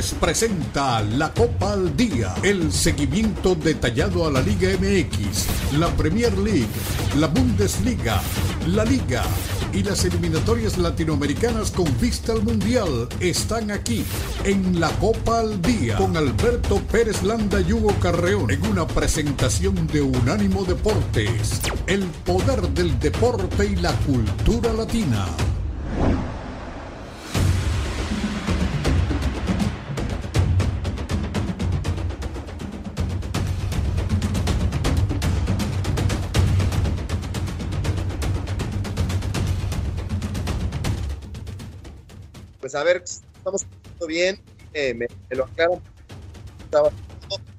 Presenta la Copa al Día, el seguimiento detallado a la Liga MX, la Premier League, la Bundesliga, la Liga y las eliminatorias latinoamericanas con vista al Mundial están aquí en la Copa al Día con Alberto Pérez Landa y Hugo Carreón en una presentación de Unánimo Deportes, el poder del deporte y la cultura latina. Pues, a ver, estamos bien, eh, me, lo aclaran.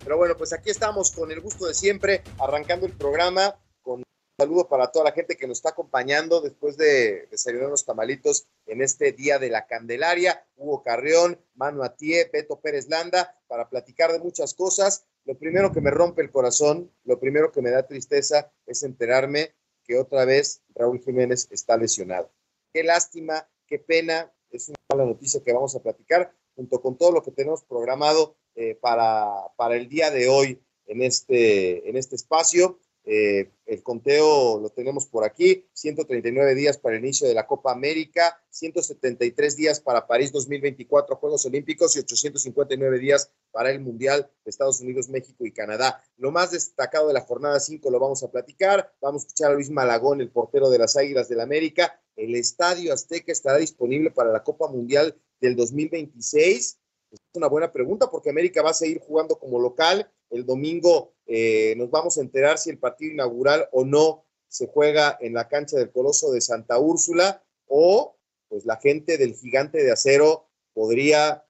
Pero bueno, pues aquí estamos con el gusto de siempre, arrancando el programa, con un saludo para toda la gente que nos está acompañando después de desayunar los tamalitos en este Día de la Candelaria. Hugo Carrión, Manu Atié, Beto Pérez Landa, para platicar de muchas cosas. Lo primero que me rompe el corazón, lo primero que me da tristeza es enterarme que otra vez Raúl Jiménez está lesionado. Qué lástima, qué pena, es una mala noticia que vamos a platicar junto con todo lo que tenemos programado eh, para, para el día de hoy en este, en este espacio. Eh, el conteo lo tenemos por aquí, 139 días para el inicio de la Copa América, 173 días para París 2024 Juegos Olímpicos y 859 días para el Mundial de Estados Unidos, México y Canadá. Lo más destacado de la jornada 5 lo vamos a platicar, vamos a escuchar a Luis Malagón, el portero de las Águilas del América. El Estadio Azteca estará disponible para la Copa Mundial del 2026. Es una buena pregunta porque América va a seguir jugando como local el domingo eh, nos vamos a enterar si el partido inaugural o no se juega en la cancha del Coloso de Santa Úrsula o pues la gente del gigante de acero podría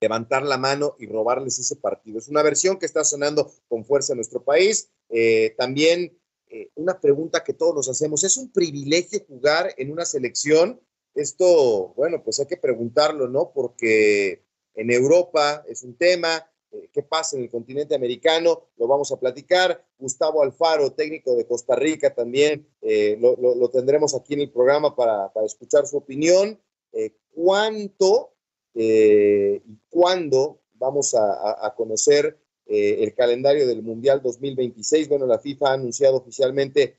levantar la mano y robarles ese partido. Es una versión que está sonando con fuerza en nuestro país. Eh, también eh, una pregunta que todos nos hacemos, ¿es un privilegio jugar en una selección? Esto, bueno, pues hay que preguntarlo, ¿no? Porque en Europa es un tema, eh, qué pasa en el continente americano, lo vamos a platicar. Gustavo Alfaro, técnico de Costa Rica, también eh, lo, tendremos aquí en el programa para, escuchar su opinión. Eh, ¿Cuánto y cuándo vamos a, conocer el calendario del Mundial 2026? Bueno, la FIFA ha anunciado oficialmente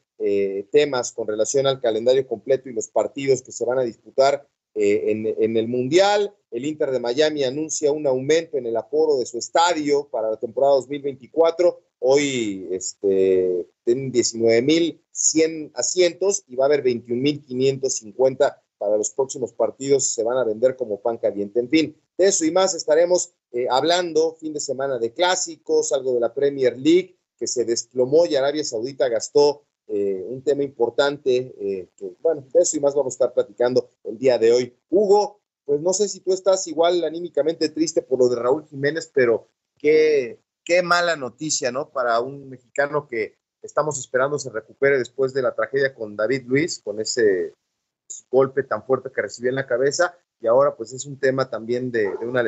temas con relación al calendario completo y los partidos que se van a disputar eh, en, el Mundial. El Inter de Miami anuncia un aumento en el aforo de su estadio para la temporada 2024. Hoy este, tienen 19.100 asientos y va a haber 21.550 para los próximos partidos. Se van a vender como pan caliente. En fin, de eso y más estaremos eh, hablando fin de semana de clásicos, algo de la Premier League que se desplomó y Arabia Saudita gastó eh, un tema importante, eh, que, bueno, de eso y más vamos a estar platicando el día de hoy. Hugo, pues no sé si tú estás igual anímicamente triste por lo de Raúl Jiménez, pero qué, qué mala noticia, ¿no? Para un mexicano que estamos esperando se recupere después de la tragedia con David Luis, con ese golpe tan fuerte que recibió en la cabeza, y ahora pues es un tema también de, una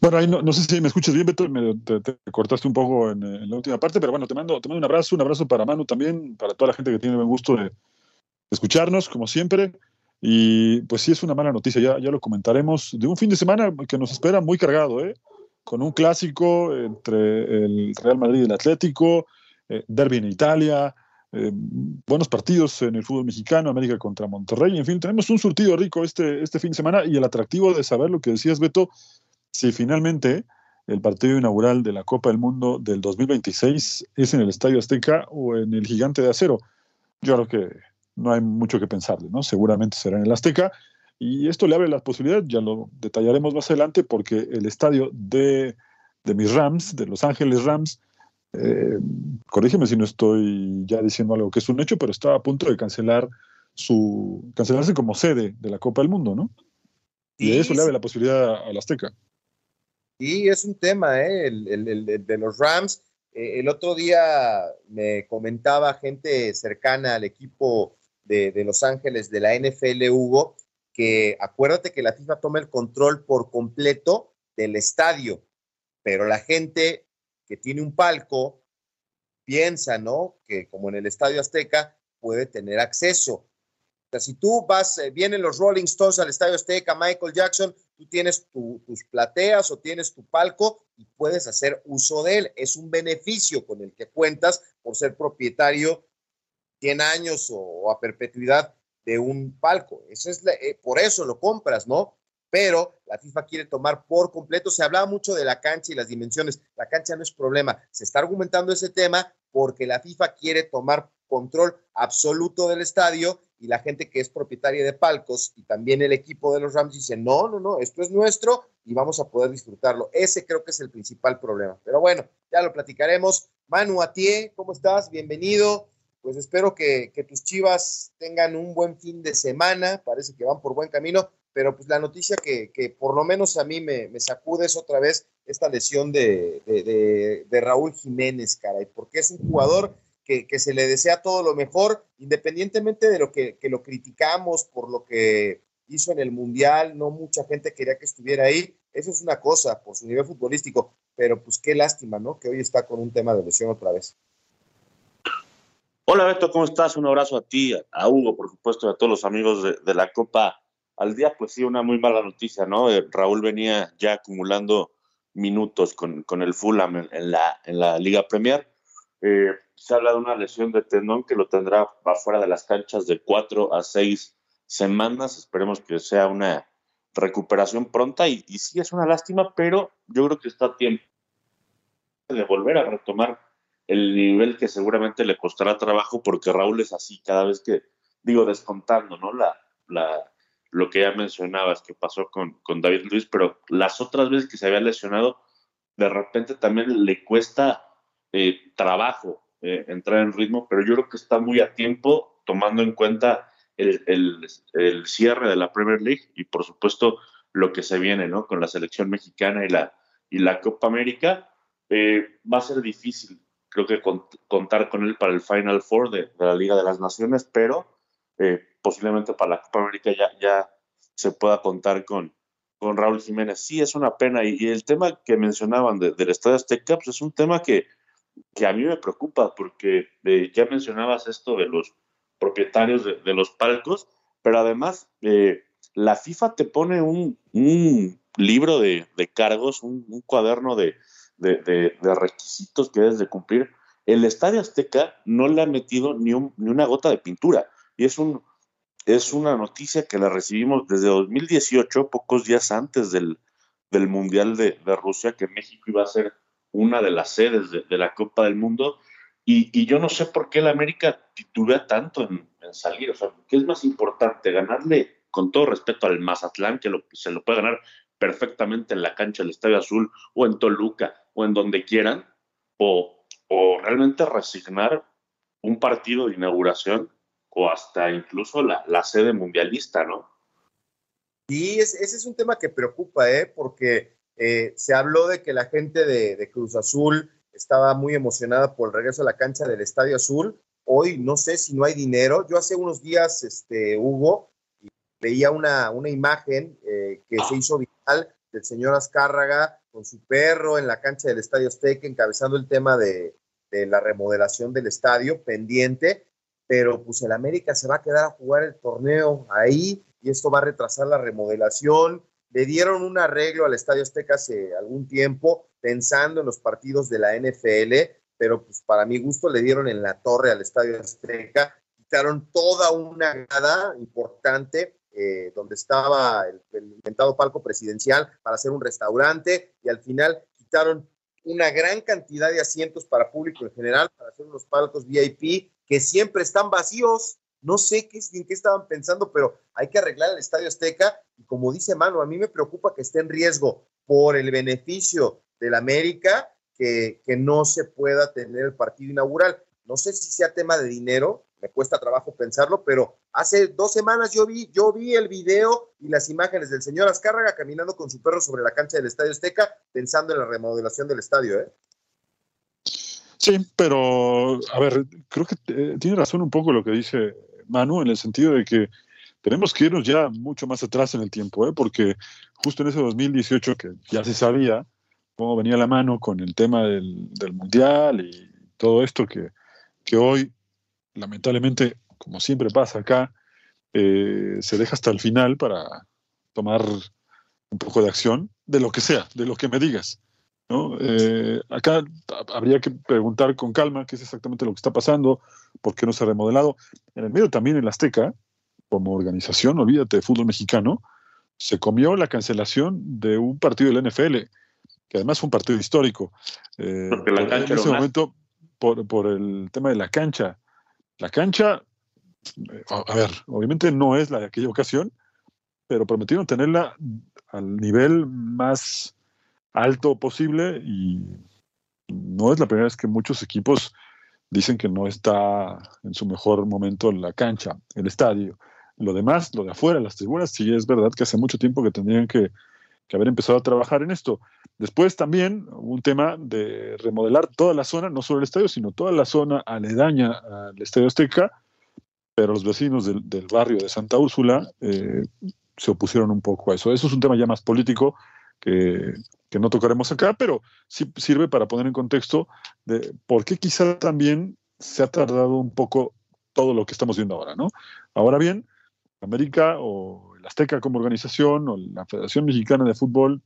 Bueno, ahí no, sé si me escuchas bien, Beto, me, te, cortaste un poco en, la última parte, pero bueno, te mando, te mando un abrazo, un abrazo para Manu también, para toda la gente que tiene el buen gusto de, escucharnos, como siempre. Y pues sí, es una mala noticia, ya, ya lo comentaremos, de un fin de semana que nos espera muy cargado, ¿eh? con un clásico entre el Real Madrid y el Atlético, eh, derby en Italia, eh, buenos partidos en el fútbol mexicano, América contra Monterrey, en fin, tenemos un surtido rico este, este fin de semana y el atractivo de saber lo que decías, Beto, si finalmente el partido inaugural de la Copa del Mundo del 2026 es en el Estadio Azteca o en el Gigante de Acero. Yo creo que no hay mucho que pensarle, ¿no? Seguramente será en el Azteca. Y esto le abre la posibilidad, ya lo detallaremos más adelante, porque el estadio de, mis Rams, de Los Ángeles Rams, eh, corrígeme si no estoy ya diciendo algo que es un hecho, pero está a punto de cancelar su cancelarse como sede de la Copa del Mundo, ¿no? y eso le abre la posibilidad al Azteca. Sí, es un tema, ¿eh? el, de los Rams. Eh, el otro día me comentaba gente cercana al equipo de, Los Ángeles de la NFL, Hugo, que acuérdate que la FIFA toma el control por completo del estadio, pero la gente que tiene un palco piensa, ¿no? Que como en el Estadio Azteca puede tener acceso. O sea, si tú vas, eh, vienen los Rolling Stones al Estadio Azteca, Michael Jackson, tú tienes tus plateas o tienes tu palco y puedes hacer uso de él. Es un beneficio con el que cuentas por ser propietario 100 años o, a perpetuidad de un palco. Eso es eh, por eso lo compras, ¿no? Pero la FIFA quiere tomar por completo. Se hablaba mucho de la cancha y las dimensiones. La cancha no es problema. Se está argumentando ese tema porque la FIFA quiere tomar control absoluto del estadio y la gente que es propietaria de palcos y también el equipo de los Rams dice, no, no, no, esto es nuestro y vamos a poder disfrutarlo. Ese creo que es el principal problema. Pero bueno, ya lo platicaremos. Manu Atié, ¿cómo estás? Bienvenido pues espero que, tus chivas tengan un buen fin de semana, parece que van por buen camino, pero pues la noticia que, por lo menos a mí me, sacude es otra vez esta lesión de, de, Raúl Jiménez, caray, porque es un jugador que, se le desea todo lo mejor, independientemente de lo que, lo criticamos por lo que hizo en el Mundial, no mucha gente quería que estuviera ahí, eso es una cosa por su nivel futbolístico, pero pues qué lástima, ¿no? Que hoy está con un tema de lesión otra vez. Hola Beto, ¿cómo estás? Un abrazo a ti, a Hugo, por supuesto, a todos los amigos de, la Copa al día. Pues sí, una muy mala noticia, ¿no? Eh, Raúl venía ya acumulando minutos con, el Fulham en, la, en la Liga Premier. Eh, se habla de una lesión de tendón que lo tendrá afuera de las canchas de cuatro a seis semanas. Esperemos que sea una recuperación pronta y, y sí es una lástima, pero yo creo que está a tiempo de volver a retomar el nivel que seguramente le costará trabajo porque Raúl es así cada vez que, digo, descontando, ¿no? La, la, lo que ya mencionabas que pasó con, con David Luis, pero las otras veces que se había lesionado, de repente también le cuesta eh, trabajo eh, entrar en ritmo, pero yo creo que está muy a tiempo tomando en cuenta el, el, el, cierre de la Premier League y por supuesto lo que se viene, ¿no? Con la selección mexicana y la, y la Copa América. Eh, va a ser difícil creo que contar con él para el Final Four de, la Liga de las Naciones, pero eh, posiblemente para la Copa América ya, ya se pueda contar con, con Raúl Jiménez. Sí, es una pena. Y, el tema que mencionaban del Estadio Azteca, pues es un tema que, que a mí me preocupa, porque eh, ya mencionabas esto de los propietarios de, los palcos, pero además eh, la FIFA te pone un, un libro de, de cargos, un, un cuaderno de, de, requisitos que debes de cumplir, el Estadio Azteca no le ha metido ni, ni una gota de pintura. Y es, un, es una noticia que la recibimos desde 2018, pocos días antes del, del Mundial de, Rusia, que México iba a ser una de las sedes de, la Copa del Mundo. Y, yo no sé por qué la América titubea tanto en, salir. O sea, ¿qué es más importante? Ganarle, con todo respeto al Mazatlán, que se lo puede ganar perfectamente en la cancha del Estadio Azul o en Toluca o en donde quieran, o, o realmente resignar un partido de inauguración o hasta incluso la, la sede mundialista, ¿no? Y ese es un tema que preocupa, ¿eh? porque eh, se habló de que la gente de, Cruz Azul estaba muy emocionada por el regreso a la cancha del Estadio Azul. Hoy no sé si no hay dinero. Yo hace unos días, este, Hugo, veía una, una imagen eh, que se hizo viral del señor Azcárraga con su perro en la cancha del Estadio Azteca, encabezando el tema de, la remodelación del estadio pendiente, pero pues el América se va a quedar a jugar el torneo ahí y esto va a retrasar la remodelación. Le dieron un arreglo al Estadio Azteca hace algún tiempo, pensando en los partidos de la NFL, pero pues para mi gusto le dieron en la torre al Estadio Azteca, quitaron toda una gada importante eh, donde estaba el, inventado palco presidencial para hacer un restaurante y al final quitaron una gran cantidad de asientos para público en general, para hacer unos palcos VIP que siempre están vacíos. No sé qué, en qué estaban pensando, pero hay que arreglar el Estadio Azteca. Y como dice Manu, a mí me preocupa que esté en riesgo por el beneficio del América que, que no se pueda tener el partido inaugural. No sé si sea tema de dinero, me cuesta trabajo pensarlo, pero hace dos semanas yo vi, yo vi el video y las imágenes del señor Azcárraga caminando con su perro sobre la cancha del Estadio Azteca, pensando en la remodelación del estadio, ¿eh? Sí, pero a ver, creo que eh, tiene razón un poco lo que dice Manu, en el sentido de que tenemos que irnos ya mucho más atrás en el tiempo, ¿eh? porque justo en ese 2018 que ya se sabía cómo venía la mano con el tema del, Mundial y todo esto que, que, hoy, lamentablemente, como siempre pasa acá, eh, se deja hasta el final para tomar un poco de acción, de lo que sea, de lo que me digas. ¿No? Eh, acá habría que preguntar con calma qué es exactamente lo que está pasando, por qué no se ha remodelado. En el medio también en la Azteca, como organización, olvídate de fútbol mexicano, se comió la cancelación de un partido del NFL, que además fue un partido histórico. Eh, Porque la cancha en ese momento, por, por, el tema de la cancha. La cancha, eh, a ver, obviamente no es la de aquella ocasión, pero prometieron tenerla al nivel más alto posible y no es la primera vez que muchos equipos dicen que no está en su mejor momento la cancha, el estadio. Lo demás, lo de afuera, las tribunas, sí es verdad que hace mucho tiempo que tendrían que, haber empezado a trabajar en esto. Después también un tema de remodelar toda la zona, no solo el estadio, sino toda la zona aledaña al Estadio Azteca, pero los vecinos del, barrio de Santa Úrsula eh, se opusieron un poco a eso. Eso es un tema ya más político que, no tocaremos acá, pero sí sirve para poner en contexto de por qué quizá también se ha tardado un poco todo lo que estamos viendo ahora, ¿no? Ahora bien, América o el Azteca como organización o la Federación Mexicana de Fútbol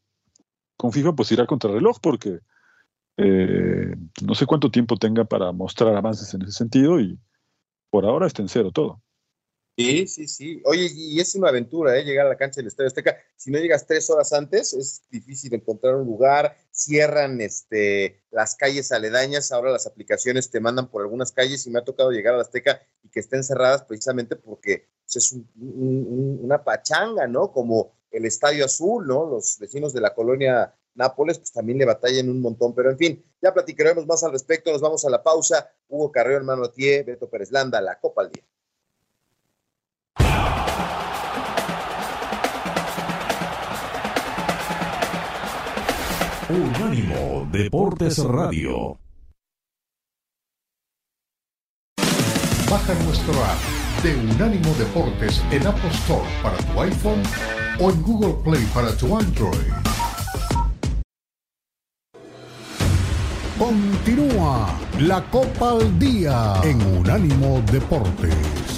con FIFA pues irá contra reloj porque eh, no sé cuánto tiempo tenga para mostrar avances en ese sentido y por ahora está en cero todo. Sí, sí, sí. Oye, y es una aventura, ¿eh? Llegar a la cancha del Estadio Azteca. Si no llegas tres horas antes, es difícil encontrar un lugar. Cierran este, las calles aledañas. Ahora las aplicaciones te mandan por algunas calles y me ha tocado llegar a la Azteca y que estén cerradas precisamente porque es una pachanga, ¿no? Como el Estadio Azul, ¿no? Los vecinos de la colonia Nápoles, pues también le batallan un montón. Pero en fin, ya platicaremos más al respecto. Nos vamos a la pausa. Hugo Carrero, hermano Atié, Beto Pérez Landa, la Copa al Día. Unánimo Deportes Radio. Baja nuestro app de Unánimo Deportes en Apple Store para tu iPhone o en Google Play para tu Android. Continúa la Copa al Día en Unánimo Deportes.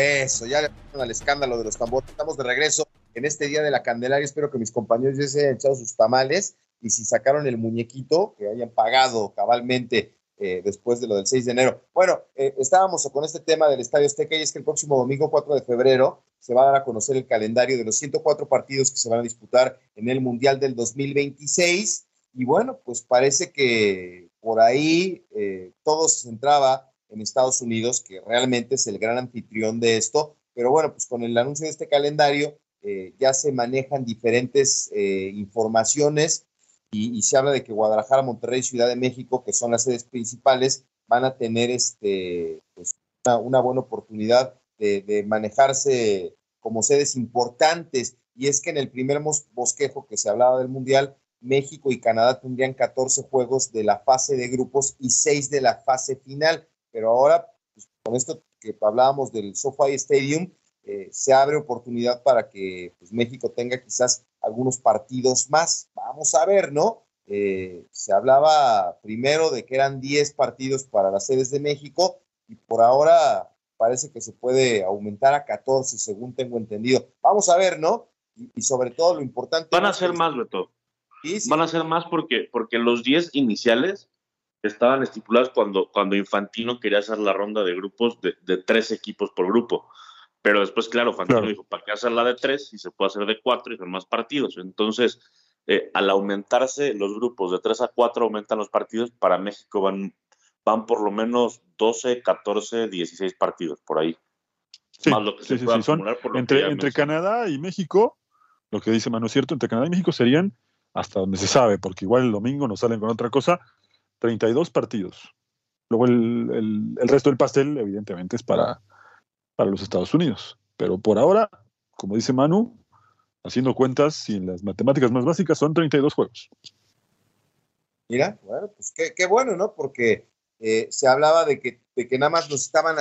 Eso, ya le al escándalo de los tambores. Estamos de regreso en este día de la Candelaria. Espero que mis compañeros ya se hayan echado sus tamales y si sacaron el muñequito, que hayan pagado cabalmente eh, después de lo del 6 de enero. Bueno, eh, estábamos con este tema del Estadio Azteca y es que el próximo domingo 4 de febrero se va a dar a conocer el calendario de los 104 partidos que se van a disputar en el Mundial del 2026. Y bueno, pues parece que por ahí eh, todo se centraba en Estados Unidos, que realmente es el gran anfitrión de esto. Pero bueno, pues con el anuncio de este calendario eh, ya se manejan diferentes eh, informaciones y, se habla de que Guadalajara, Monterrey y Ciudad de México, que son las sedes principales, van a tener este, pues, una, buena oportunidad de, de, manejarse como sedes importantes. Y es que en el primer bosquejo que se hablaba del Mundial, México y Canadá tendrían 14 juegos de la fase de grupos y 6 de la fase final pero ahora, pues, con esto que hablábamos del SoFi Stadium, eh, se abre oportunidad para que pues, México tenga quizás algunos partidos más. Vamos a ver, ¿no? Eh, se hablaba primero de que eran 10 partidos para las sedes de México y por ahora parece que se puede aumentar a 14, según tengo entendido. Vamos a ver, ¿no? Y, sobre todo lo importante. Van a ser más, Beto. Van a ser más porque, porque los 10 iniciales estaban estipulados cuando, cuando Infantino quería hacer la ronda de grupos de, tres equipos por grupo. Pero después, claro, Infantino dijo, ¿para qué hacer la de tres si se puede hacer de cuatro y son más partidos? Entonces, eh, al aumentarse los grupos de tres a cuatro, aumentan los partidos. Para México van, van por lo menos 12, 14, 16 partidos por ahí. más lo que se puede acumular por entre, entre Canadá y México, lo que dice Manu es cierto, entre Canadá y México serían hasta donde se sabe, porque igual el domingo nos salen con otra cosa, 32 partidos. Luego el, resto del pastel, evidentemente, es para, para los Estados Unidos. Pero por ahora, como dice Manu, haciendo cuentas y en las matemáticas más básicas, son 32 juegos. Mira, bueno, pues qué, bueno, ¿no? Porque eh, se hablaba de que, de que nada más nos estaban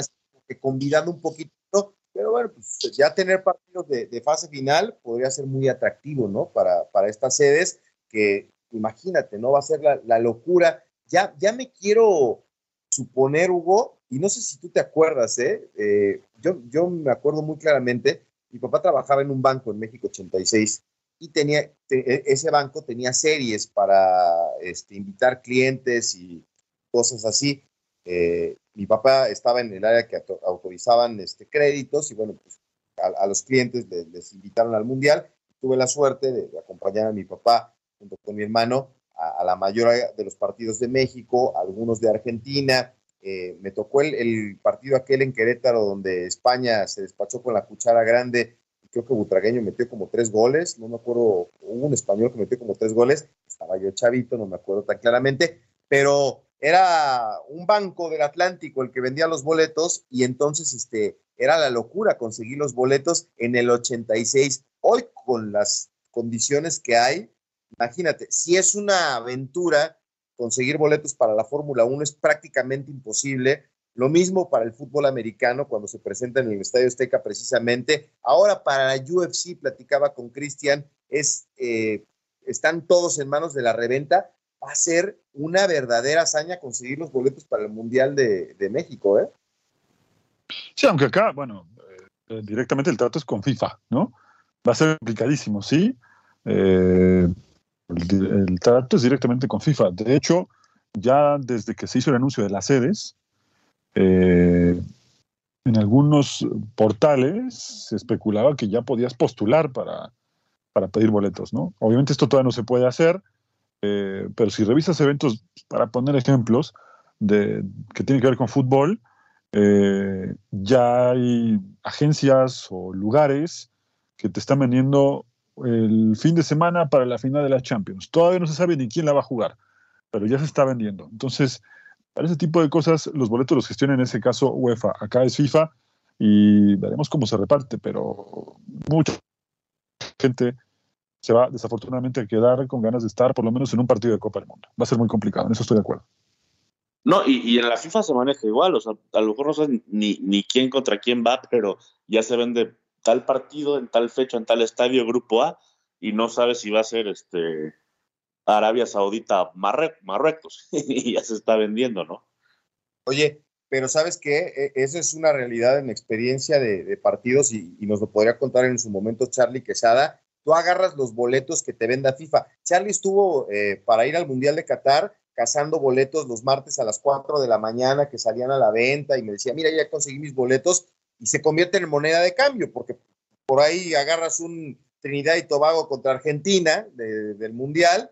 convidando un poquito, pero bueno, pues ya tener partidos de, fase final podría ser muy atractivo, ¿no? Para, para estas sedes que, imagínate, ¿no? Va a ser la, locura. Ya, ya me quiero suponer, Hugo, y no sé si tú te acuerdas, ¿eh? ¿eh? yo, yo me acuerdo muy claramente, mi papá trabajaba en un banco en México 86 y tenía, e, ese banco tenía series para este, invitar clientes y cosas así. Eh, mi papá estaba en el área que autorizaban este, créditos y bueno, pues a, los clientes les, invitaron al mundial. Tuve la suerte de, acompañar a mi papá junto con mi hermano a, la mayoría de los partidos de México, algunos de Argentina. Eh, me tocó el, partido aquel en Querétaro donde España se despachó con la cuchara grande creo que Butragueño metió como tres goles, no me acuerdo, un español que metió como tres goles, estaba yo chavito, no me acuerdo tan claramente, pero era un banco del Atlántico el que vendía los boletos y entonces este, era la locura conseguir los boletos en el 86. Hoy con las condiciones que hay, imagínate, si es una aventura conseguir boletos para la Fórmula 1 es prácticamente imposible lo mismo para el fútbol americano cuando se presenta en el Estadio Azteca precisamente. Ahora para la UFC, platicaba con Cristian, es, eh, están todos en manos de la reventa. Va a ser una verdadera hazaña conseguir los boletos para el Mundial de, México, ¿eh? Sí, aunque acá, bueno, eh, directamente el trato es con FIFA, ¿no? Va a ser complicadísimo, sí. Eh, el, trato es directamente con FIFA. De hecho, ya desde que se hizo el anuncio de las sedes, eh, en algunos portales se especulaba que ya podías postular para, para pedir boletos, ¿no? Obviamente esto todavía no se puede hacer, eh, pero si revisas eventos, para poner ejemplos, de, que tienen que ver con fútbol, eh, ya hay agencias o lugares que te están vendiendo el fin de semana para la final de la Champions. Todavía no se sabe ni quién la va a jugar, pero ya se está vendiendo. Entonces, para ese tipo de cosas, los boletos los gestiona en ese caso UEFA. Acá es FIFA y veremos cómo se reparte, pero mucha gente se va desafortunadamente a quedar con ganas de estar por lo menos en un partido de Copa del Mundo. Va a ser muy complicado, en eso estoy de acuerdo. No, y, en la FIFA se maneja igual, o sea, a lo mejor no sabes ni, ni quién contra quién va, pero ya se vende tal partido en tal fecha, en tal estadio, grupo A, y no sabes si va a ser este Arabia Saudita, Marruecos, y ya se está vendiendo, ¿no? Oye, pero ¿sabes qué? E, esa es una realidad en experiencia de, partidos y, nos lo podría contar en su momento Charlie Quesada. Tú agarras los boletos que te venda FIFA. Charlie estuvo eh, para ir al Mundial de Qatar cazando boletos los martes a las 4 de la mañana que salían a la venta y me decía, mira, ya conseguí mis boletos y se convierte en moneda de cambio porque por ahí agarras un Trinidad y Tobago contra Argentina del Mundial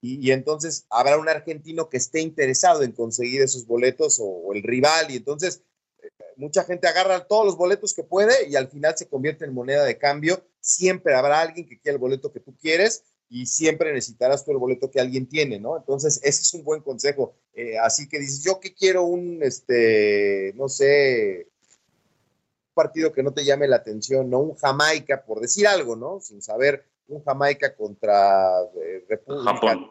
y, entonces habrá un argentino que esté interesado en conseguir esos boletos o, el rival y entonces eh, mucha gente agarra todos los boletos que puede y al final se convierte en moneda de cambio. Siempre habrá alguien que quiera el boleto que tú quieres y siempre necesitarás tú el boleto que alguien tiene, ¿no? Entonces, ese es un buen consejo. Eh, así que dices, yo que quiero un, este, no sé, partido que no te llame la atención, ¿no? Un Jamaica, por decir algo, ¿no? Sin saber un Jamaica contra eh, República. Japón.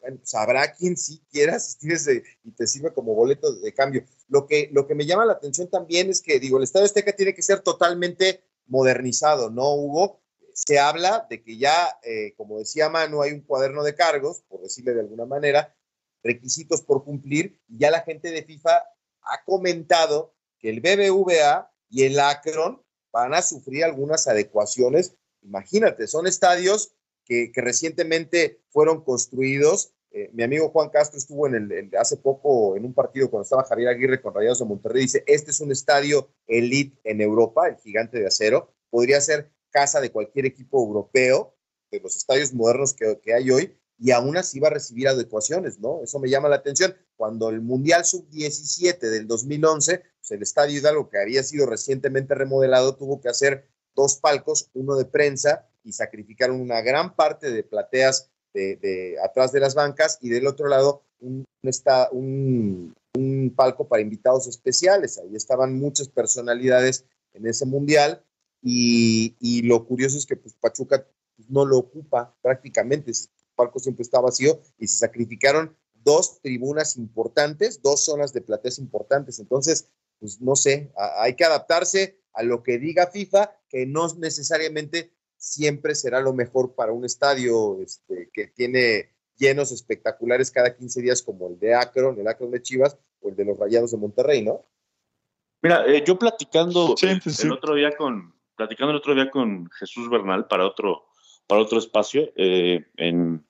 Bueno, sabrá pues, quien sí quiera asistir ese, y te sirve como boleto de cambio. Lo que, lo que me llama la atención también es que, digo, el Estadio Azteca tiene que ser totalmente modernizado, ¿no, Hugo? Se habla de que ya, eh, como decía Manu, hay un cuaderno de cargos, por decirle de alguna manera, requisitos por cumplir, y ya la gente de FIFA ha comentado que el BBVA y el Akron van a sufrir algunas adecuaciones Imagínate, son estadios que, recientemente fueron construidos. Eh, mi amigo Juan Castro estuvo en el, hace poco en un partido cuando estaba Javier Aguirre con Rayados de Monterrey. Dice, este es un estadio elite en Europa, el gigante de acero. Podría ser casa de cualquier equipo europeo, de los estadios modernos que, que hay hoy, y aún así va a recibir adecuaciones, ¿no? Eso me llama la atención. Cuando el Mundial Sub-17 del 2011, pues el Estadio Hidalgo, que había sido recientemente remodelado, tuvo que hacer dos palcos, uno de prensa, y sacrificaron una gran parte de plateas de, atrás de las bancas y del otro lado un, un, palco para invitados especiales. Ahí estaban muchas personalidades en ese mundial y, lo curioso es que pues, Pachuca no lo ocupa prácticamente, el palco siempre está vacío y se sacrificaron dos tribunas importantes, dos zonas de plateas importantes. Entonces, pues no sé, hay que adaptarse a lo que diga FIFA, que no necesariamente siempre será lo mejor para un estadio este, que tiene llenos espectaculares cada 15 días como el de Akron, el Akron de Chivas o el de los Rayados de Monterrey, ¿no? Mira, eh, yo platicando el otro día con platicando el otro día con Jesús Bernal para otro para otro espacio eh, en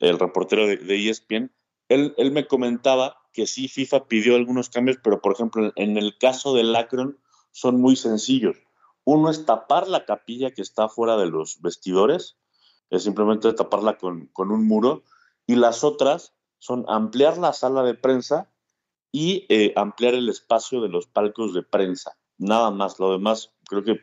el reportero de, de ESPN, él, él, me comentaba que sí FIFA pidió algunos cambios, pero por ejemplo en el caso del Akron son muy sencillos. Uno es tapar la capilla que está fuera de los vestidores, es simplemente taparla con, con un muro, y las otras son ampliar la sala de prensa y eh, ampliar el espacio de los palcos de prensa. Nada más, lo demás creo que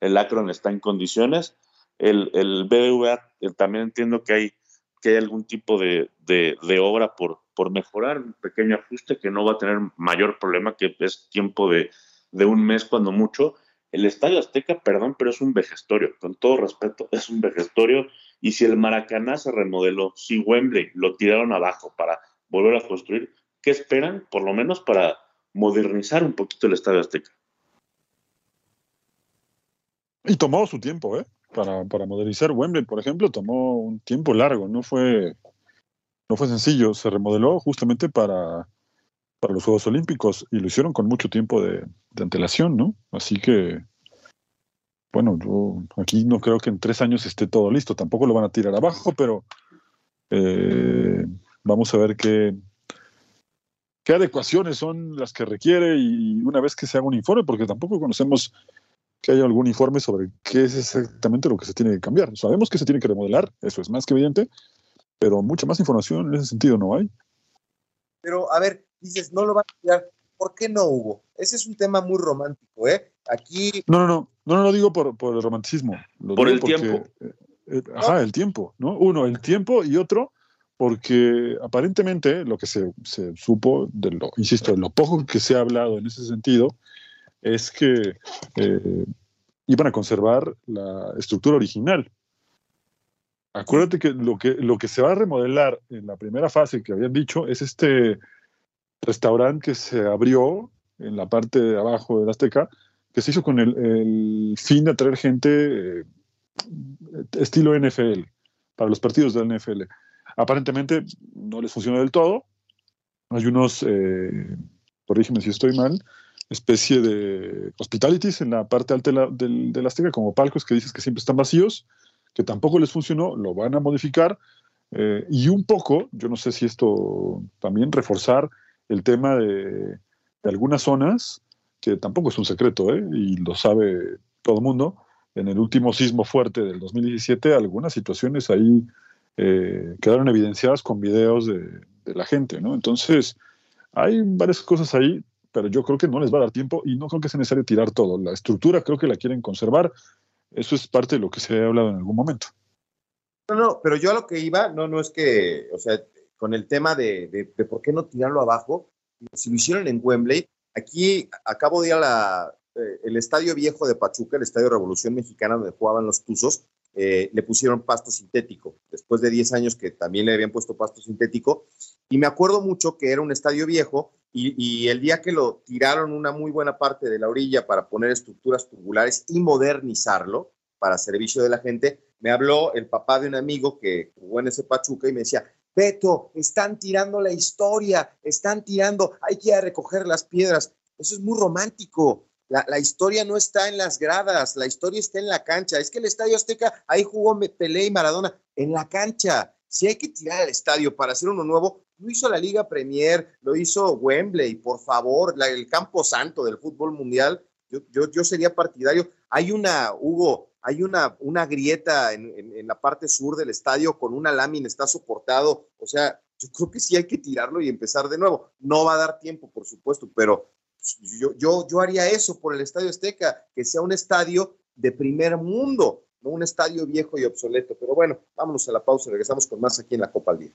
el Akron está en condiciones. El, el BBVA eh, también entiendo que hay, que hay algún tipo de, de, obra por, por mejorar, un pequeño ajuste que no va a tener mayor problema, que es tiempo de, de un mes cuando mucho. El Estadio Azteca, perdón, pero es un vejestorio, con todo respeto, es un vejestorio. Y si el Maracaná se remodeló, si Wembley lo tiraron abajo para volver a construir, ¿qué esperan? Por lo menos para modernizar un poquito el Estadio Azteca. Y tomó su tiempo, ¿eh? Para, para modernizar Wembley, por ejemplo, tomó un tiempo largo, no fue, no fue sencillo. Se remodeló justamente para, para los Juegos Olímpicos y lo hicieron con mucho tiempo de, de antelación, ¿no? Así que, bueno, yo aquí no creo que en tres años esté todo listo. Tampoco lo van a tirar abajo, pero eh, vamos a ver qué, qué adecuaciones son las que requiere y una vez que se haga un informe, porque tampoco conocemos que haya algún informe sobre qué es exactamente lo que se tiene que cambiar. Sabemos que se tiene que remodelar, eso es más que evidente, pero mucha más información en ese sentido no hay. Pero, a ver, dices, no lo van a tirar. ¿Por qué no hubo? Ese es un tema muy romántico, ¿eh? Aquí. No, no, no, no, no lo digo por, por el romanticismo. Lo por el tiempo. Eh, eh, ajá, el tiempo, ¿no? Uno, el tiempo y otro, porque aparentemente lo que se, se, supo, de lo, insisto, de lo poco que se ha hablado en ese sentido, es que eh, iban a conservar la estructura original. Acuérdate que lo, que lo que se va a remodelar en la primera fase que habían dicho es este restaurante que se abrió en la parte de abajo del Azteca, que se hizo con el, el fin de atraer gente eh, estilo NFL, para los partidos del NFL. Aparentemente no les funcionó del todo. Hay unos, eh, corrígeme si estoy mal, especie de hospitalities en la parte alta del, del, Azteca, como palcos que dices que siempre están vacíos, que tampoco les funcionó, lo van a modificar. Eh, y un poco, yo no sé si esto también reforzar el tema de, de, algunas zonas, que tampoco es un secreto, ¿eh? y lo sabe todo el mundo, en el último sismo fuerte del 2017, algunas situaciones ahí eh, quedaron evidenciadas con videos de, de, la gente, ¿no? Entonces, hay varias cosas ahí, pero yo creo que no les va a dar tiempo y no creo que sea necesario tirar todo. La estructura creo que la quieren conservar. Eso es parte de lo que se ha hablado en algún momento. No, no, pero yo a lo que iba, no, no es que, o sea, con el tema de, de, por qué no tirarlo abajo, si lo hicieron en Wembley, aquí acabo de ir a la, eh, el estadio viejo de Pachuca, el estadio Revolución Mexicana, donde jugaban los Tuzos, eh, le pusieron pasto sintético, después de 10 años que también le habían puesto pasto sintético. Y me acuerdo mucho que era un estadio viejo y, el día que lo tiraron una muy buena parte de la orilla para poner estructuras tubulares y modernizarlo para servicio de la gente, me habló el papá de un amigo que jugó en ese Pachuca y me decía, Beto, están tirando la historia, están tirando, hay que ir recoger las piedras. Eso es muy romántico. La, historia no está en las gradas, la historia está en la cancha. Es que el Estadio Azteca, ahí jugó Pelé y Maradona, en la cancha. Si hay que tirar el estadio para hacer uno nuevo, lo hizo la Liga Premier, lo hizo Wembley, por favor, el campo santo del fútbol mundial. Yo, yo, sería partidario. Hay una, Hugo, hay una, una grieta en, en, la parte sur del estadio con una lámina, está soportado. O sea, yo creo que sí hay que tirarlo y empezar de nuevo. No va a dar tiempo, por supuesto, pero yo, yo, yo haría eso por el Estadio Azteca, que sea un estadio de primer mundo. no un estadio viejo y obsoleto. Pero bueno, vámonos a la pausa regresamos con más aquí en la Copa al Día.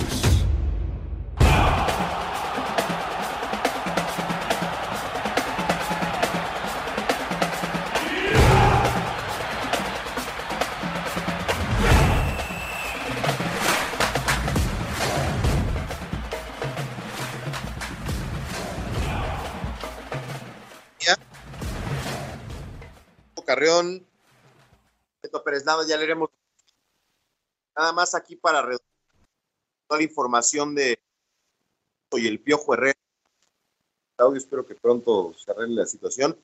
Carrión, Pérez nada, ya leeremos nada más aquí para toda la información de y el Piojo Herrera. Audio, espero que pronto se arregle la situación.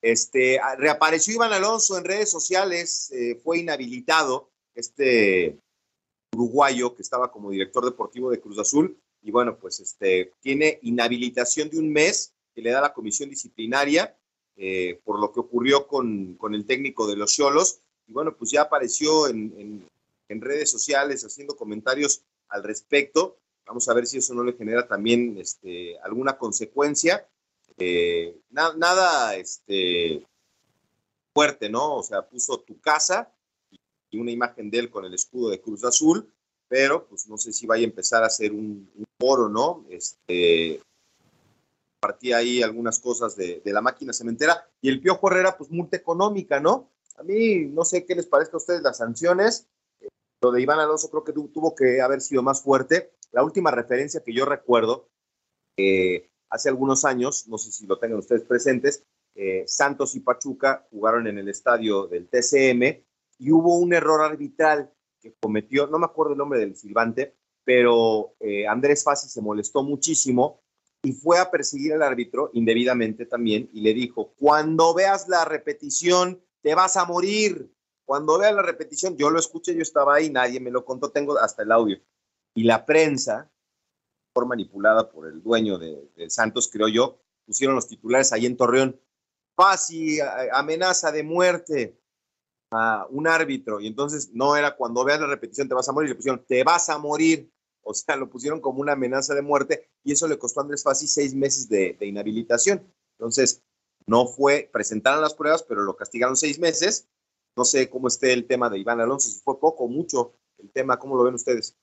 Este, reapareció Iván Alonso en redes sociales, eh, fue inhabilitado este uruguayo que estaba como director deportivo de Cruz Azul y bueno, pues este, tiene inhabilitación de un mes que le da la comisión disciplinaria eh, por lo que ocurrió con, con, el técnico de los Cholos y bueno, pues ya apareció en, en, redes sociales haciendo comentarios al respecto. Vamos a ver si eso no le genera también este, alguna consecuencia. Eh, nada este, fuerte, ¿no? O sea, puso tu casa y una imagen de él con el escudo de Cruz Azul, pero pues no sé si vaya a empezar a hacer un, un foro, ¿no? Este, partía ahí algunas cosas de, la máquina cementera y el Piojo Herrera, pues multa económica, ¿no? A mí no sé qué les parezca a ustedes las sanciones. Lo de Iván Alonso creo que tuvo que haber sido más fuerte. La última referencia que yo recuerdo, eh, hace algunos años, no sé si lo tengan ustedes presentes, eh, Santos y Pachuca jugaron en el estadio del TCM y hubo un error arbitral que cometió, no me acuerdo el nombre del silbante, pero eh, Andrés Fassi se molestó muchísimo y fue a perseguir al árbitro indebidamente también y le dijo, cuando veas la repetición te vas a morir. Cuando vea la repetición, yo lo escuché, yo estaba ahí, nadie me lo contó, tengo hasta el audio. Y la prensa, por manipulada por el dueño de, Santos, creo yo, pusieron los titulares ahí en Torreón. Fácil, amenaza de muerte a un árbitro. Y entonces no era cuando veas la repetición te vas a morir, le pusieron te vas a morir. O sea, lo pusieron como una amenaza de muerte y eso le costó a Andrés Fassi seis meses de, de inhabilitación. Entonces, no fue, presentaron las pruebas, pero lo castigaron seis meses. No sé cómo esté el tema de Iván Alonso, si fue poco o mucho el tema, ¿cómo lo ven ustedes?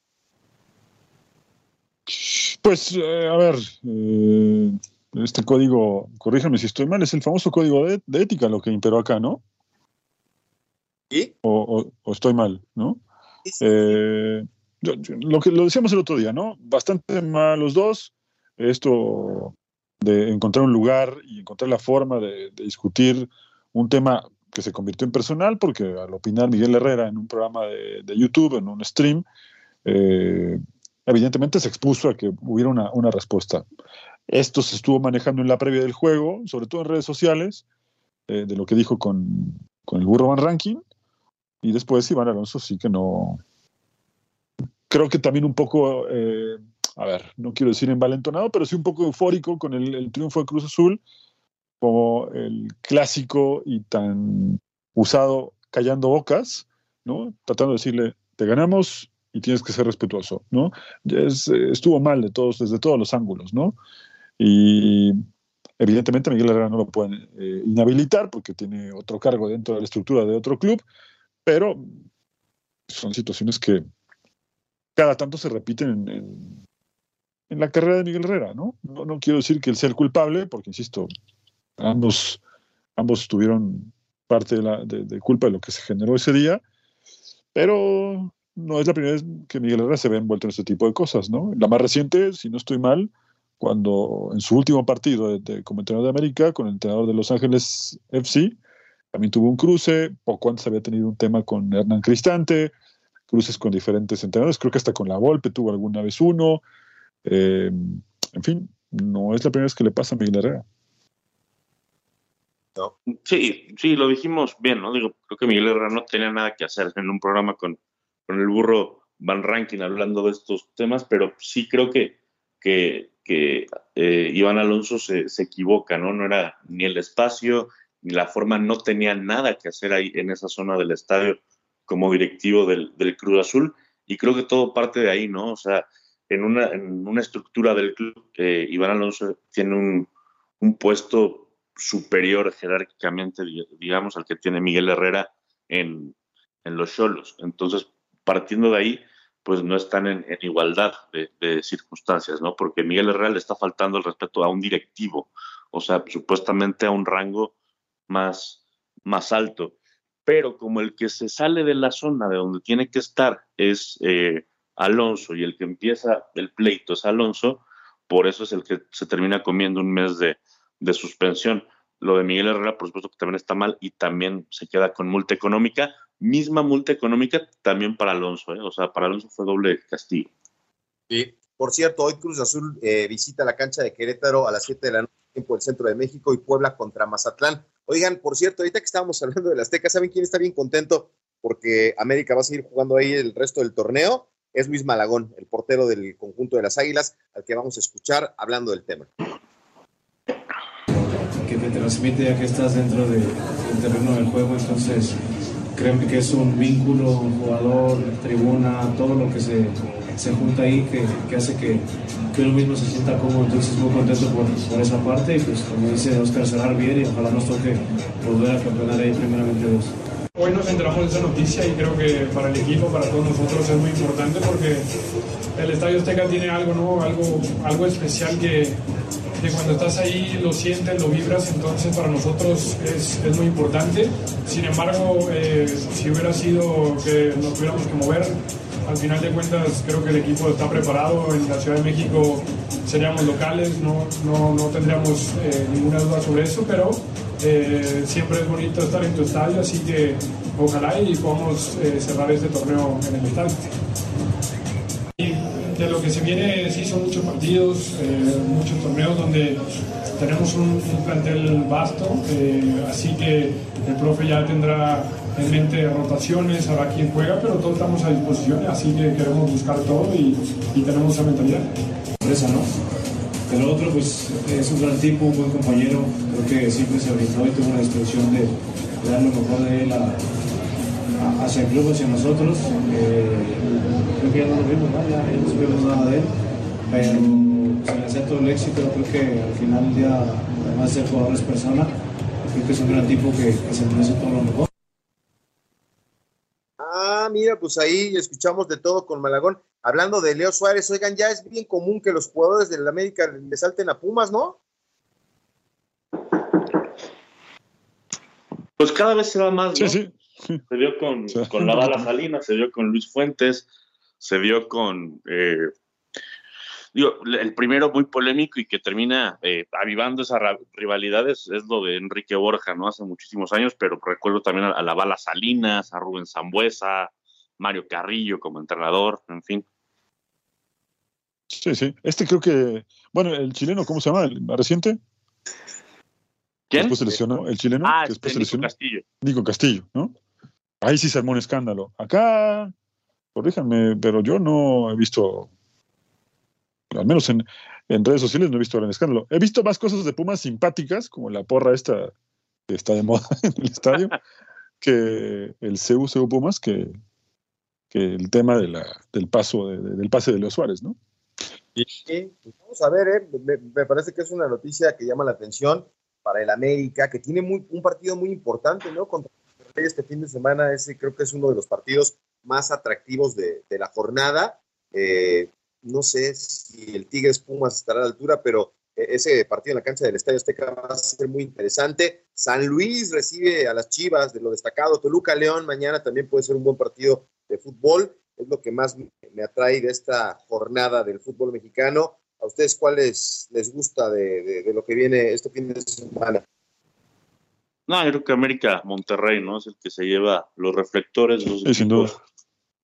Pues, eh, a ver, eh, este código, corríjame si estoy mal, es el famoso código de, ética lo que imperó acá, ¿no? ¿Y? O, estoy mal, ¿no? Eh, lo que lo decíamos el otro día, ¿no? Bastante mal los dos. Esto de encontrar un lugar y encontrar la forma de, discutir un tema que se convirtió en personal, porque al opinar Miguel Herrera en un programa de, YouTube, en un stream, eh, evidentemente se expuso a que hubiera una, respuesta. Esto se estuvo manejando en la previa del juego, sobre todo en redes sociales, eh, de lo que dijo con, el Burro Van Ranking, y después Iván Alonso sí que no. Creo que también un poco eh, a ver, no quiero decir envalentonado, pero sí un poco eufórico con el, triunfo de Cruz Azul, como el clásico y tan usado callando bocas, ¿no? Tratando de decirle, te ganamos y tienes que ser respetuoso, ¿no? estuvo mal de todos, desde todos los ángulos, ¿no? Y evidentemente Miguel Herrera no lo pueden eh, inhabilitar porque tiene otro cargo dentro de la estructura de otro club, pero son situaciones que cada tanto se repiten en, en la carrera de Miguel Herrera, ¿no? ¿no? quiero decir que él sea el culpable, porque insisto, ambos, ambos tuvieron parte de, la, de, culpa de lo que se generó ese día, pero no es la primera vez que Miguel Herrera se ve envuelto en este tipo de cosas, ¿no? La más reciente, si no estoy mal, cuando en su último partido de, como entrenador de América con el entrenador de Los Ángeles FC, también tuvo un cruce, poco antes había tenido un tema con Hernán Cristante, cruces con diferentes entrenadores, creo que hasta con la Volpe tuvo alguna vez uno, eh, en fin, no es la primera vez que le pasa a Miguel Herrera. Sí, sí, lo dijimos bien, ¿no? Digo, creo que Miguel Herrera no tenía nada que hacer en un programa con, con el burro Van Rankin hablando de estos temas, pero sí creo que, que que eh, Iván Alonso se, se, equivoca, ¿no? No era ni el espacio, ni la forma, no tenía nada que hacer ahí en esa zona del estadio como directivo del, del Cruz Azul. Y creo que todo parte de ahí, ¿no? O sea, en una, en una estructura del club, eh, Iván Alonso tiene un, un, puesto superior jerárquicamente, digamos, al que tiene Miguel Herrera en, en los Cholos. Entonces, partiendo de ahí, pues no están en, en igualdad de, de, circunstancias, ¿no? Porque Miguel Herrera le está faltando el respeto a un directivo, o sea, supuestamente a un rango más, más alto. Pero como el que se sale de la zona de donde tiene que estar es eh, Alonso y el que empieza el pleito es Alonso, por eso es el que se termina comiendo un mes de, suspensión. Lo de Miguel Herrera, por supuesto que también está mal y también se queda con multa económica, misma multa económica también para Alonso, ¿eh? o sea, para Alonso fue doble castigo. Sí, por cierto, hoy Cruz Azul eh, visita la cancha de Querétaro a las 7 de la noche, tiempo del centro de México, y Puebla contra Mazatlán. Oigan, por cierto, ahorita que estábamos hablando de las Azteca, ¿saben quién está bien contento? Porque América va a seguir jugando ahí el resto del torneo. Es Luis Malagón, el portero del conjunto de las Águilas, al que vamos a escuchar hablando del tema. Que te transmite ya que estás dentro de, del terreno del juego, entonces créeme que es un vínculo, un jugador, tribuna, todo lo que se, se junta ahí que, que hace que, que, uno mismo se sienta cómodo. Entonces, muy contento por, por, esa parte. Y pues, como dice Oscar, cerrar bien y ojalá nos toque volver a campeonar ahí, primeramente dos. Hoy nos enteramos de esa noticia y creo que para el equipo, para todos nosotros es muy importante porque el Estadio Azteca tiene algo, ¿no? Algo, algo especial que, que cuando estás ahí lo sientes, lo vibras, entonces para nosotros es, es muy importante. Sin embargo, eh, si hubiera sido que nos tuviéramos que mover, al final de cuentas creo que el equipo está preparado. En la Ciudad de México seríamos locales, no, no, no tendríamos eh, ninguna duda sobre eso, pero eh, siempre es bonito estar en tu estadio, así que ojalá y podamos eh, cerrar este torneo en el estadio. Y de lo que se viene, sí, son muchos partidos, muchos torneos donde tenemos un, un plantel vasto, así que el profe ya tendrá en mente rotaciones, habrá quien juega, pero todos estamos a disposición, así que queremos buscar todo y, tenemos esa mentalidad. Esa, ¿no? El otro, pues, es un gran tipo, un buen compañero. Creo que siempre se brindó y tuvo una disposición de, dar lo mejor de él hacia el club, hacia nosotros. Eh, creo que ya no lo vimos, ¿no? Ya, ya no supimos nada de él. Pero se le todo el éxito. Creo que al final día, además de ser jugador, es persona. Creo que es un gran tipo que, que se merece todo lo mejor. Mira, pues ahí escuchamos de todo con Malagón. Hablando de Leo Suárez, oigan, ya es bien común que los jugadores del América le salten a Pumas, ¿no? Pues cada vez se va más, ¿no? Sí, sí. Se vio con, Sí. con la Bala Salina, se vio con Luis Fuentes, se vio con. eh, digo, el primero muy polémico y que termina eh, avivando esas rivalidades es lo de Enrique Borja, ¿no? Hace muchísimos años, pero recuerdo también a, a la Bala Salinas, a Rubén Zambuesa, Mario Carrillo como entrenador, en fin. Sí, sí. Este creo que, bueno, el chileno, ¿cómo se llama? ¿El más reciente? ¿Quién? Después se lesionó, el chileno, Ah, que este, después se Nico. Castillo. Nico Castillo, ¿no? Ahí sí se armó un escándalo. Acá, corríjanme, pero yo no he visto, al menos en, en redes sociales no he visto gran escándalo. He visto más cosas de Pumas simpáticas, como la porra esta que está de moda en el estadio, que el CU, CU Pumas, que, el tema del paso, de- de- del pase de Leo Suárez, ¿no? Sí, pues vamos a ver, ¿eh? me, parece que es una noticia que llama la atención para el América, que tiene muy, un partido muy importante, ¿no? Contra este fin de semana, ese creo que es uno de los partidos más atractivos de, de la jornada. Eh, no sé si el Tigres Pumas estará a la altura, pero eh, ese partido en la cancha del Estadio Azteca va a ser muy interesante. San Luis recibe a las Chivas de lo destacado. Toluca León mañana también puede ser un buen partido de fútbol. Es lo que más me, atrae de esta jornada del fútbol mexicano. ¿A ustedes cuáles les gusta de, de, de lo que viene este fin de semana? No, yo creo que América Monterrey, ¿no? Es el que se lleva los reflectores, los Sí, sin duda.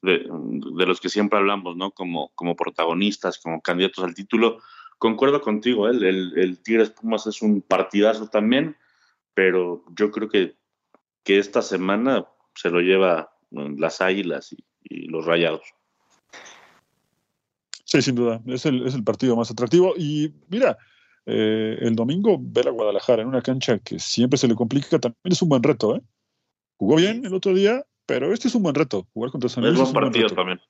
de, de los que siempre hablamos, ¿no? Como, como protagonistas, como candidatos al título. Concuerdo contigo, ¿eh? el, el, el Tigres Pumas es un partidazo también, pero yo creo que, que esta semana se lo lleva las Águilas y, y los Rayados. Sí, sin duda. Es el, es el partido más atractivo. Y mira, eh, el domingo ver a Guadalajara en una cancha que siempre se le complica también es un buen reto. ¿eh? Jugó bien el otro día, pero este es un buen reto. Jugar contra San Luis. Es un buen partido también.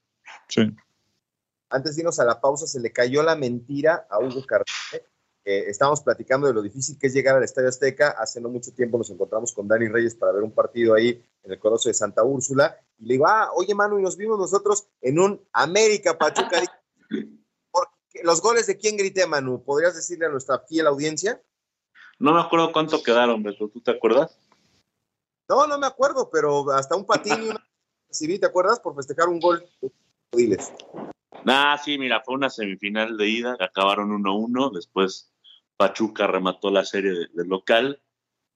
Sí. Antes de irnos a la pausa, se le cayó la mentira a Hugo Carrete. Eh, estábamos platicando de lo difícil que es llegar al Estadio Azteca. Hace no mucho tiempo nos encontramos con Dani Reyes para ver un partido ahí en el Coloso de Santa Úrsula. Y le digo, ah, oye, Manu, y nos vimos nosotros en un América Pachuca. ¿Los goles de quién grité, Manu? ¿Podrías decirle a nuestra fiel audiencia? No me acuerdo cuánto quedaron, Beto. ¿Tú te acuerdas? No, no me acuerdo, pero hasta un patín y una ¿te acuerdas? Por festejar un gol. Diles. Ah, sí, mira, fue una semifinal de ida, acabaron 1-1, después Pachuca remató la serie del de local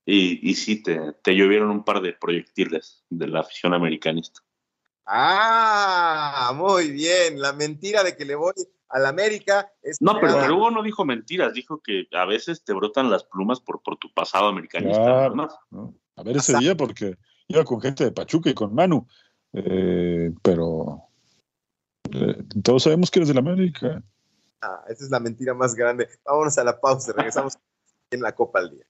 y, y sí, te, te, llovieron un par de proyectiles de la afición americanista. Ah, muy bien, la mentira de que le voy al América es... No, pero, pero, Hugo no dijo mentiras, dijo que a veces te brotan las plumas por, por tu pasado americanista. Claro, ¿no? A ver ese día porque iba con gente de Pachuca y con Manu, eh, pero eh, todos sabemos que eres del América. Ah, esa es la mentira más grande. Vámonos a la pausa, regresamos en la Copa al Día.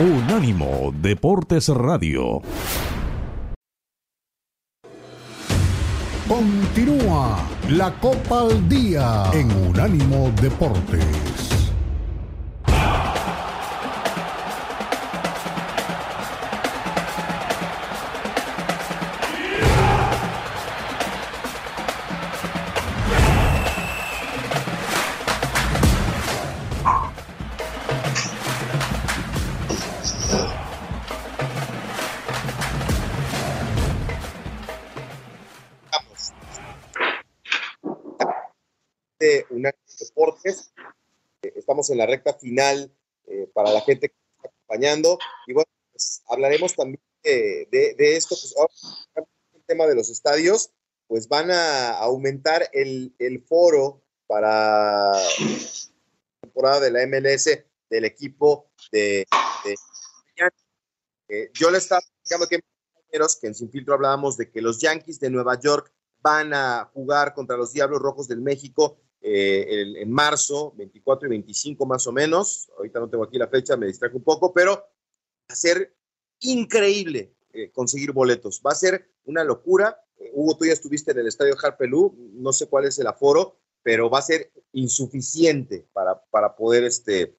Unánimo Deportes Radio. Continúa la Copa al Día en Unánimo Deportes. Estamos en la recta final eh, para la gente que está acompañando. Y bueno, pues hablaremos también de, de, esto, pues ahora el tema de los estadios, pues van a aumentar el, el foro para la temporada de la MLS del equipo de, de eh, yo le estaba explicando que que en Sin Filtro hablábamos de que los Yankees de Nueva York van a jugar contra los Diablos Rojos del México eh, en marzo, 24 y 25 más o menos. Ahorita no tengo aquí la fecha, me distrajo un poco, pero va a ser increíble eh, conseguir boletos. Va a ser una locura. Eh, Hugo, tú ya estuviste en el estadio Harpelú, no sé cuál es el aforo, pero va a ser insuficiente para, para poder este,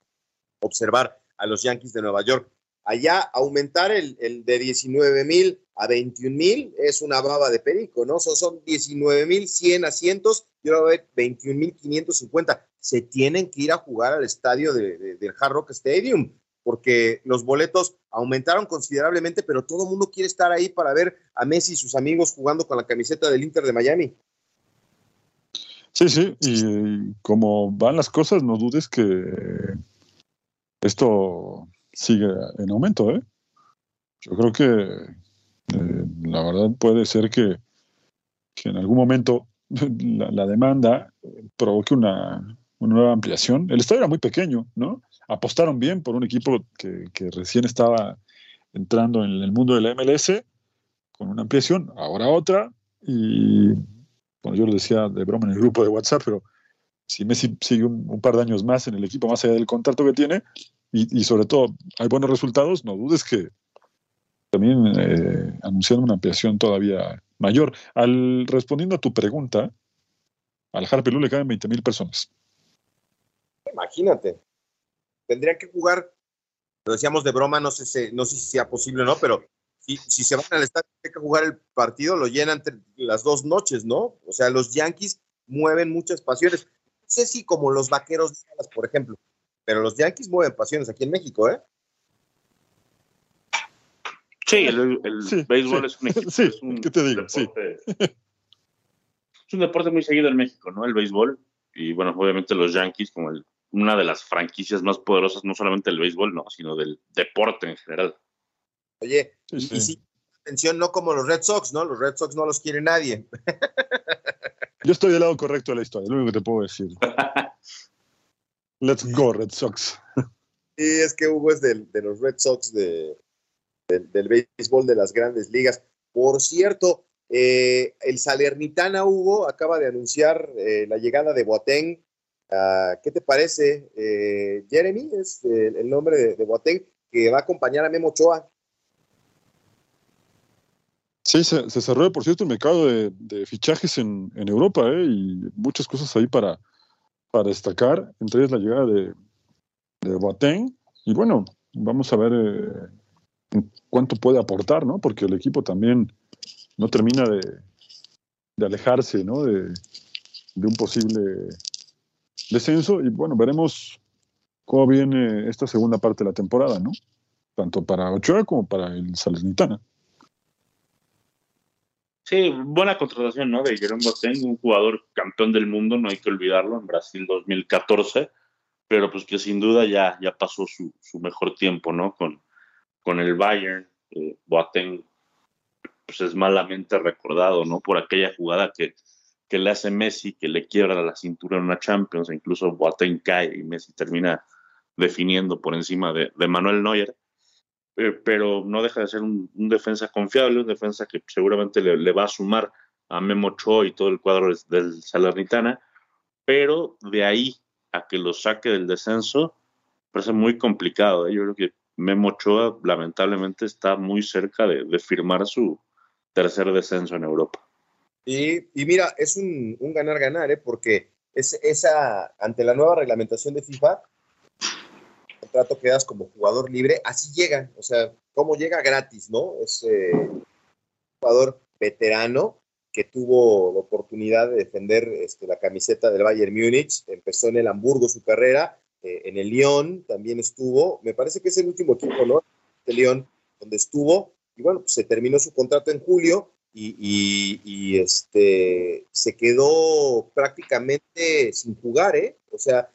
observar a los Yankees de Nueva York. Allá aumentar el, el de 19 mil a 21 mil es una baba de perico, ¿no? Son, son 19 mil 100 asientos y ahora ver 21 mil 550. Se tienen que ir a jugar al estadio de, de, del Hard Rock Stadium porque los boletos aumentaron considerablemente, pero todo el mundo quiere estar ahí para ver a Messi y sus amigos jugando con la camiseta del Inter de Miami. Sí, sí, y como van las cosas, no dudes que esto sigue en aumento, ¿eh? Yo creo que eh, la verdad puede ser que, que en algún momento la, la demanda provoque una, una, nueva ampliación. El estadio era muy pequeño, ¿no? Apostaron bien por un equipo que, que, recién estaba entrando en el mundo de la MLS con una ampliación, ahora otra, y bueno, yo lo decía de broma en el grupo de WhatsApp, pero si Messi sigue un, un par de años más en el equipo, más allá del contrato que tiene, y, y sobre todo hay buenos resultados, no dudes que, también eh, anunciando una ampliación todavía mayor. Al, respondiendo a tu pregunta, al Harpelú le caben 20 mil personas. Imagínate. Tendrían que jugar, lo decíamos de broma, no sé, si, no sé si sea posible o no, pero si, si se van al estadio, hay que jugar el partido, lo llenan las dos noches, ¿no? O sea, los Yankees mueven muchas pasiones. No sé si como los vaqueros de Dallas, por ejemplo, pero los Yankees mueven pasiones aquí en México, ¿eh? Sí, el, el sí, béisbol sí, es un equipo. Sí, es un ¿qué te digo? Deporte, es un deporte muy seguido en México, ¿no? El béisbol. Y bueno, obviamente los Yankees, como el, una de las franquicias más poderosas, no solamente del béisbol, no, sino del deporte en general. Oye, y, y sí, atención, no como los Red Sox, ¿no? Los Red Sox no los quiere nadie. Yo estoy del lado correcto de la historia, lo único que te puedo decir. Let's go, Red Sox. es que Hugo es de los Red Sox de, del béisbol de las grandes ligas. Por cierto, eh, el Salernitana Hugo acaba de anunciar eh, la llegada de Boateng. Ah, ¿Qué te parece, eh, Jeremy? Es el nombre de, de, Boateng que va a acompañar a Memo Ochoa. Sí, se, cerró, por cierto, el mercado de, fichajes en, Europa y muchas cosas ahí para, para destacar, entre ellas la llegada de, de Boateng. Y bueno, vamos a ver cuánto puede aportar, ¿no? Porque el equipo también no termina de, alejarse, ¿no? De, un posible descenso. Y bueno, veremos cómo viene esta segunda parte de la temporada, ¿no? Tanto para Ochoa como para el Salernitana. Sí, buena contratación, ¿no? De Jerome Boateng, un jugador campeón del mundo, no hay que olvidarlo, en Brasil 2014, pero pues que sin duda ya, ya pasó su, su mejor tiempo, ¿no? Con, con el Bayern, eh, Boateng pues es malamente recordado, ¿no? Por aquella jugada que, que le hace Messi, que le quiebra la cintura en una Champions, e incluso Boateng cae y Messi termina definiendo por encima de, Manuel Neuer, eh, pero no deja de ser un, defensa confiable, un defensa que seguramente le, va a sumar a Memo Cho y todo el cuadro del Salernitana, pero de ahí a que lo saque del descenso, parece muy complicado. ¿eh? Yo creo que Memo Ochoa lamentablemente está muy cerca de, firmar su tercer descenso en Europa. Y, mira, es un ganar-ganar, ¿eh? porque es, esa, ante la nueva reglamentación de FIFA, contrato quedas como jugador libre, así llega, o sea, ¿cómo llega gratis, no? Es eh, un jugador veterano que tuvo la oportunidad de defender este, la camiseta del Bayern Múnich, empezó en el Hamburgo su carrera, eh, en el Lyon también estuvo, me parece que es el último equipo, ¿no? De Lyon, donde estuvo, y bueno, pues se terminó su contrato en julio y, este, se quedó prácticamente sin jugar, ¿eh? O sea,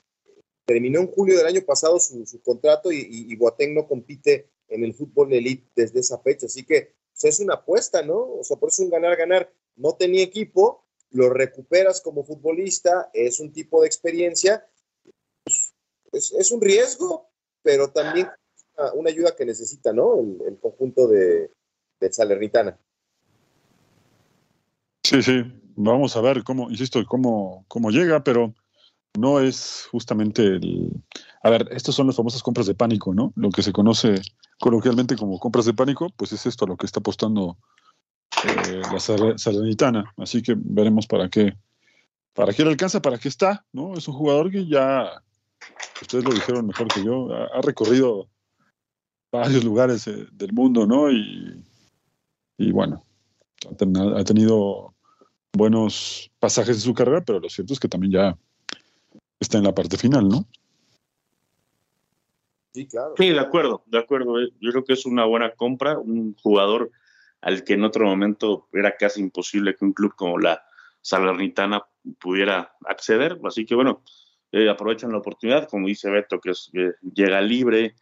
terminó en julio del año pasado su, contrato y, y, no compite en el fútbol elite desde esa fecha, así que pues, es una apuesta, ¿no? O sea, por eso un ganar-ganar. No tenía equipo, lo recuperas como futbolista, es un tipo de experiencia, es, un riesgo, pero también una, ayuda que necesita, ¿no? El, conjunto de, de, Salernitana. Sí, sí, vamos a ver cómo, insisto, cómo, cómo llega, pero no es justamente el... A ver, estas son las famosas compras de pánico, ¿no? Lo que se conoce coloquialmente como compras de pánico, pues es esto a lo que está apostando eh, la Salernitana. Así que veremos para qué, para qué le alcanza, para qué está, ¿no? Es un jugador que ya ustedes lo dijeron mejor que yo, ha, recorrido varios lugares eh, del mundo, ¿no? Y, bueno, ha, tenido buenos pasajes de su carrera, pero lo cierto es que también ya está en la parte final, ¿no? Sí, claro. Sí, de acuerdo, de acuerdo. Yo creo que es una buena compra, un jugador al que en otro momento era casi imposible que un club como la Salernitana pudiera acceder. Así que bueno, eh, aprovechan la oportunidad, como dice Beto, que, es, llega libre.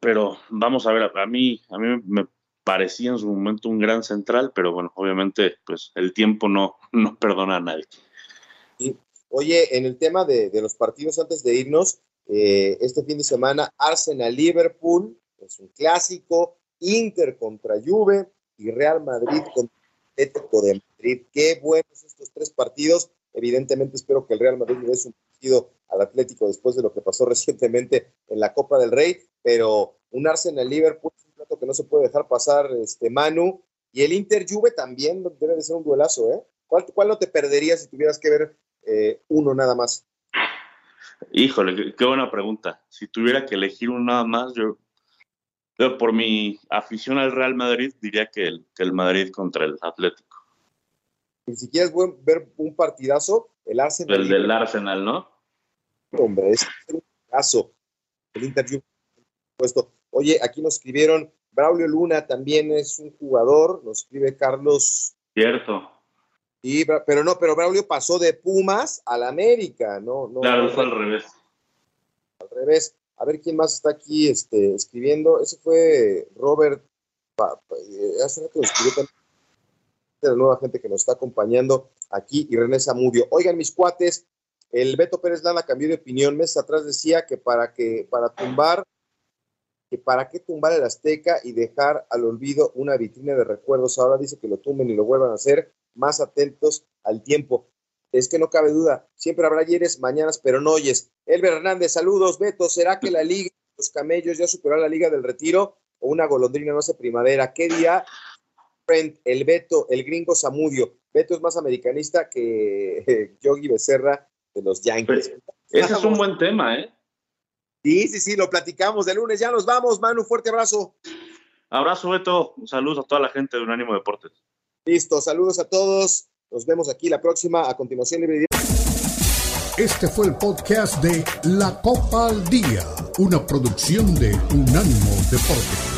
Pero vamos a ver, a mí, a mí me parecía en su momento un gran central, pero bueno, obviamente, pues el tiempo no, no perdona a nadie. Oye, en el tema de, los partidos antes de irnos, eh, este fin de semana, Arsenal-Liverpool, es un clásico, Inter contra Juve y Real Madrid contra Atlético de Madrid. Qué buenos estos tres partidos. Evidentemente espero que el Real Madrid le dé un partido al Atlético después de lo que pasó recientemente en la Copa del Rey, pero un Arsenal Liverpool es un plato que no se puede dejar pasar, este Manu, y el Inter Juve también debe de ser un duelazo, ¿eh? ¿Cuál, cuál no te perderías si tuvieras que ver eh, uno nada más? Híjole, qué, buena pregunta. Si tuviera que elegir uno nada más, yo, por mi afición al Real Madrid diría que el, que el Madrid contra el Atlético si quieres ver un partidazo, el Arsenal. El del Arsenal, ¿no? Hombre, es un caso. El interview puesto. Oye, aquí nos escribieron, Braulio Luna también es un jugador, nos escribe Carlos. Cierto. Y, pero no, pero Braulio pasó de Pumas al América, ¿no? no claro, fue al revés. Al revés. A ver quién más está aquí este, escribiendo. Ese fue Robert. Eh, hace rato escribió también de la nueva gente que nos está acompañando aquí y René Zamudio. Oigan, mis cuates, El Beto Pérez Lana cambió de opinión. Meses atrás decía que para que para tumbar, que para qué tumbar el Azteca y dejar al olvido una vitrina de recuerdos. Ahora dice que lo tumben y lo vuelvan a hacer. Más atentos al tiempo. Es que no cabe duda. Siempre habrá ayeres, mañanas, pero no oyes. Elber Hernández, saludos. Beto, ¿será que la Liga los Camellos ya superó la Liga del Retiro o una golondrina no hace primavera? ¿Qué día? El Beto, el gringo Zamudio. Beto es más americanista que Yogi Becerra de los Yankees. ese es un buen tema, ¿eh? Sí, sí, sí, lo platicamos de lunes. Ya nos vamos, Manu, fuerte abrazo. Abrazo, Beto. Saludos a toda la gente de Unánimo Deportes. Listo, saludos a todos. Nos vemos aquí la próxima. A continuación, libre Este fue el podcast de La Copa al Día, una producción de Unánimo Deportes.